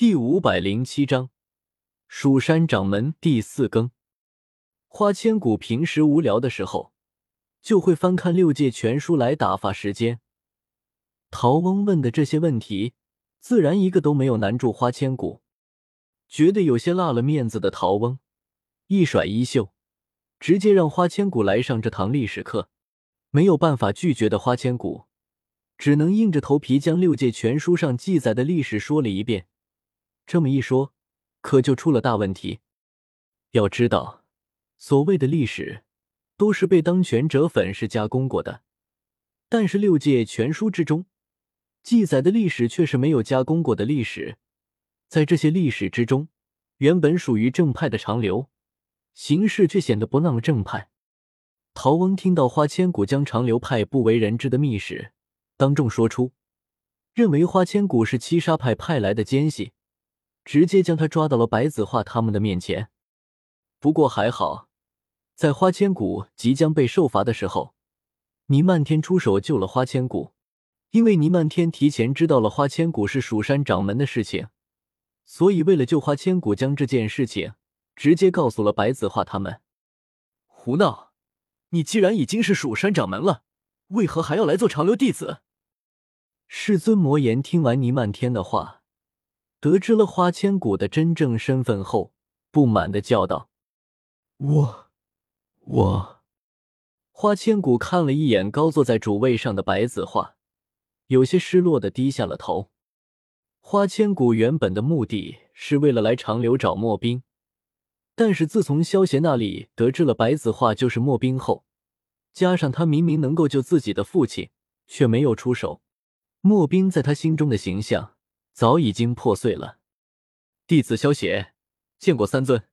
第五百零七章，蜀山掌门第四更。花千骨平时无聊的时候，就会翻看六界全书来打发时间。陶翁问的这些问题，自然一个都没有难住花千骨。觉得有些落了面子的陶翁，一甩衣袖，直接让花千骨来上这堂历史课。没有办法拒绝的花千骨，只能硬着头皮将六界全书上记载的历史说了一遍。这么一说，可就出了大问题。要知道，所谓的历史，都是被当权者粉饰加工过的。但是六界全书之中记载的历史，却是没有加工过的历史。在这些历史之中，原本属于正派的长流，行事却显得不那么正派。陶翁听到花千骨将长流派不为人知的秘史当众说出，认为花千骨是七杀派派来的奸细。直接将他抓到了白子画他们的面前。不过还好，在花千骨即将被受罚的时候，倪漫天出手救了花千骨。因为倪漫天提前知道了花千骨是蜀山掌门的事情，所以为了救花千骨，将这件事情直接告诉了白子画他们。胡闹！你既然已经是蜀山掌门了，为何还要来做长留弟子？世尊魔言听完倪漫天的话。得知了花千骨的真正身份后，不满的叫道：“我，我。”花千骨看了一眼高坐在主位上的白子画，有些失落的低下了头。花千骨原本的目的是为了来长留找墨冰，但是自从萧邪那里得知了白子画就是墨冰后，加上他明明能够救自己的父亲，却没有出手，墨冰在他心中的形象。早已经破碎了。弟子萧邪见过三尊。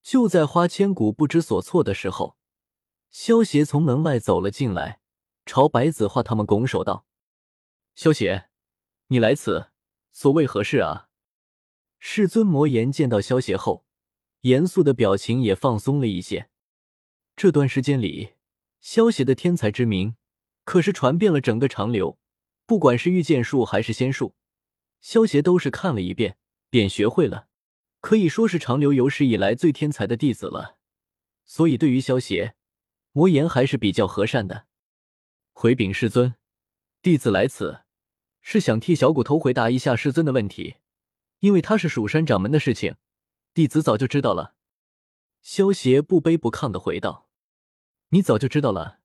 就在花千骨不知所措的时候，萧邪从门外走了进来，朝白子画他们拱手道：“萧邪，你来此所谓何事啊？”世尊魔言见到萧邪后，严肃的表情也放松了一些。这段时间里，萧邪的天才之名可是传遍了整个长流，不管是御剑术还是仙术。萧协都是看了一遍便学会了，可以说是长留有史以来最天才的弟子了。所以对于萧协，魔言还是比较和善的。回禀师尊，弟子来此是想替小骨头回答一下师尊的问题，因为他是蜀山掌门的事情，弟子早就知道了。萧协不卑不亢的回道：“你早就知道了，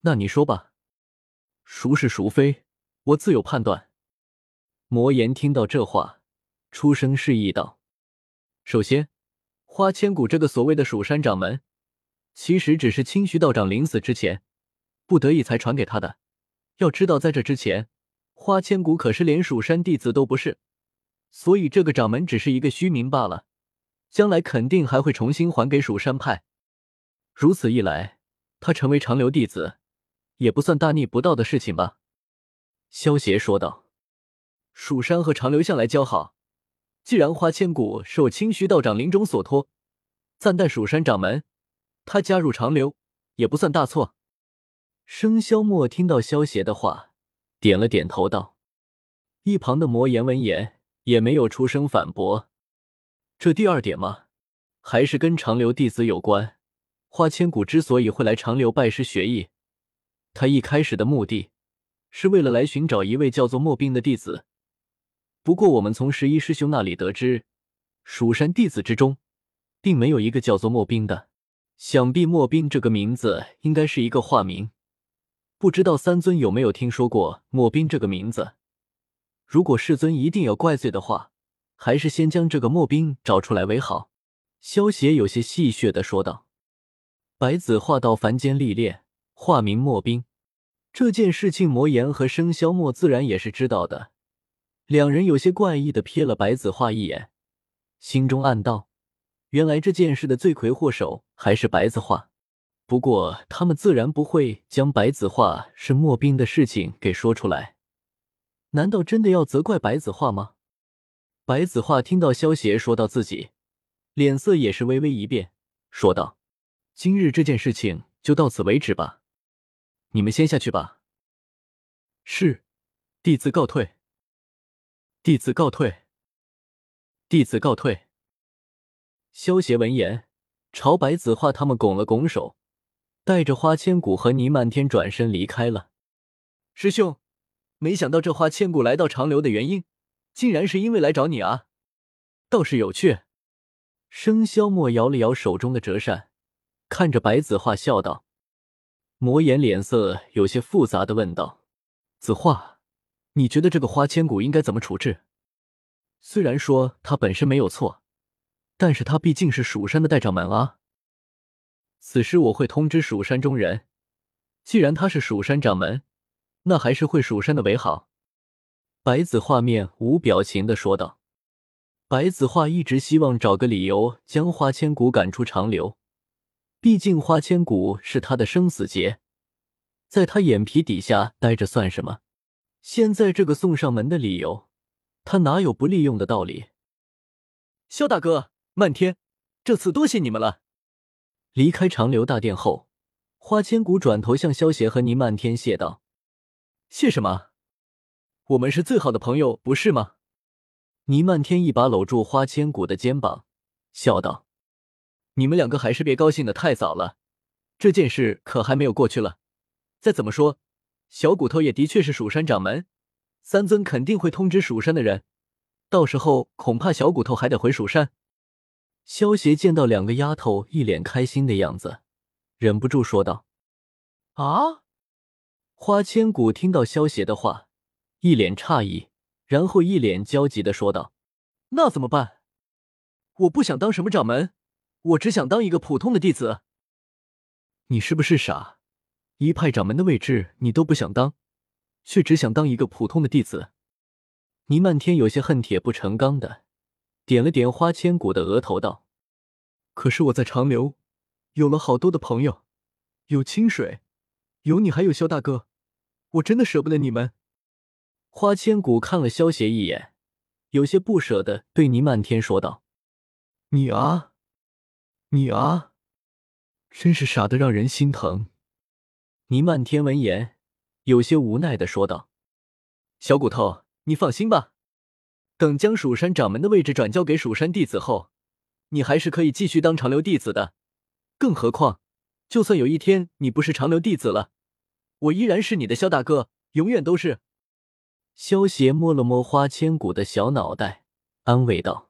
那你说吧，孰是孰非，我自有判断。”魔言听到这话，出声示意道：“首先，花千骨这个所谓的蜀山掌门，其实只是清虚道长临死之前不得已才传给他的。要知道，在这之前，花千骨可是连蜀山弟子都不是，所以这个掌门只是一个虚名罢了。将来肯定还会重新还给蜀山派。如此一来，他成为长留弟子，也不算大逆不道的事情吧？”萧邪说道。蜀山和长留向来交好，既然花千骨受清虚道长临终所托，暂代蜀山掌门，他加入长留也不算大错。生肖莫听到萧邪的话，点了点头道：“一旁的魔言闻言也没有出声反驳。这第二点嘛，还是跟长留弟子有关。花千骨之所以会来长留拜师学艺，他一开始的目的是为了来寻找一位叫做莫冰的弟子。”不过，我们从十一师兄那里得知，蜀山弟子之中，并没有一个叫做莫冰的。想必莫冰这个名字应该是一个化名。不知道三尊有没有听说过莫冰这个名字？如果世尊一定要怪罪的话，还是先将这个莫冰找出来为好。萧邪有些戏谑的说道：“白子画到凡间历练，化名莫冰，这件事情，魔岩和生肖墨自然也是知道的。”两人有些怪异的瞥了白子画一眼，心中暗道：原来这件事的罪魁祸首还是白子画。不过他们自然不会将白子画是墨冰的事情给说出来。难道真的要责怪白子画吗？白子画听到萧邪说到自己，脸色也是微微一变，说道：“今日这件事情就到此为止吧，你们先下去吧。”是，弟子告退。弟子告退。弟子告退。萧协闻言，朝白子画他们拱了拱手，带着花千骨和倪漫天转身离开了。师兄，没想到这花千骨来到长留的原因，竟然是因为来找你啊，倒是有趣。生肖墨摇了摇手中的折扇，看着白子画笑道：“魔眼脸色有些复杂的问道：‘子画，你觉得这个花千骨应该怎么处置？虽然说他本身没有错，但是他毕竟是蜀山的代掌门啊。’此时我会通知蜀山中人，既然他是蜀山掌门，那还是会蜀山的为好。”白子画面无表情的说道。白子画一直希望找个理由将花千骨赶出长留，毕竟花千骨是他的生死劫，在他眼皮底下待着算什么？现在这个送上门的理由，他哪有不利用的道理？萧大哥，漫天，这次多谢你们了。离开长留大殿后，花千骨转头向萧协和倪漫天谢道：“谢什么？我们是最好的朋友，不是吗？”倪漫天一把搂住花千骨的肩膀，笑道：“你们两个还是别高兴的太早了，这件事可还没有过去了。再怎么说，小骨头也的确是蜀山掌门，三尊肯定会通知蜀山的人，到时候恐怕小骨头还得回蜀山。”萧协见到两个丫头一脸开心的样子，忍不住说道：“啊！”花千骨听到萧协的话，一脸诧异。然后一脸焦急的说道：“那怎么办？我不想当什么掌门，我只想当一个普通的弟子。你是不是傻？一派掌门的位置你都不想当，却只想当一个普通的弟子？”倪漫天有些恨铁不成钢的点了点花千骨的额头，道：“可是我在长留有了好多的朋友，有清水，有你，还有萧大哥，我真的舍不得你们。”花千骨看了萧协一眼，有些不舍的对倪漫天说道：“你啊，你啊，真是傻的让人心疼。”倪漫天闻言，有些无奈的说道：“小骨头，你放心吧，等将蜀山掌门的位置转交给蜀山弟子后，你还是可以继续当长留弟子的。更何况，就算有一天你不是长留弟子了，我依然是你的萧大哥，永远都是。”萧邪摸了摸花千骨的小脑袋，安慰道。